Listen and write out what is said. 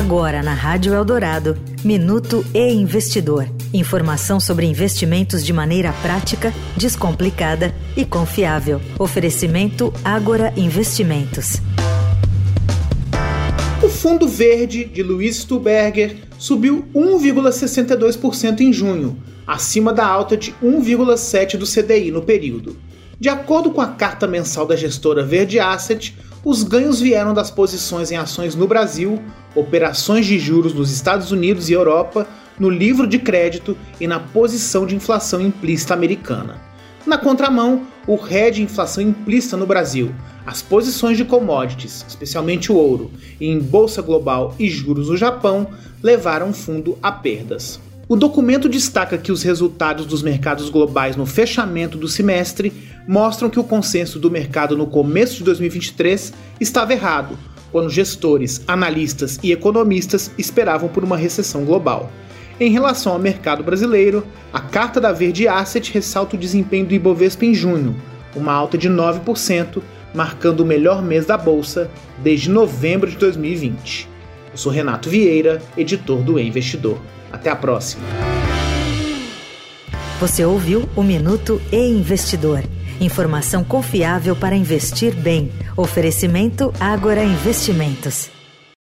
Agora na Rádio Eldorado, Minuto e Investidor. Informação sobre investimentos de maneira prática, descomplicada e confiável. Oferecimento Agora Investimentos. O Fundo Verde de Luiz Stuberger subiu 1,62% em junho, acima da alta de 1,7% do CDI no período. De acordo com a carta mensal da gestora Verde Asset, os ganhos vieram das posições em ações no Brasil, operações de juros nos Estados Unidos e Europa, no livro de crédito e na posição de inflação implícita americana. Na contramão, o RED inflação implícita no Brasil, as posições de commodities, especialmente o ouro, em bolsa global e juros no Japão, levaram o fundo a perdas. O documento destaca que os resultados dos mercados globais no fechamento do semestre mostram que o consenso do mercado no começo de 2023 estava errado, quando gestores, analistas e economistas esperavam por uma recessão global. Em relação ao mercado brasileiro, a carta da Verde Asset ressalta o desempenho do Ibovespa em junho, uma alta de 9%, marcando o melhor mês da bolsa desde novembro de 2020. Eu sou Renato Vieira, editor do e Investidor. Até a próxima. Você ouviu o Minuto e Investidor. Informação confiável para investir bem. Oferecimento Agora Investimentos.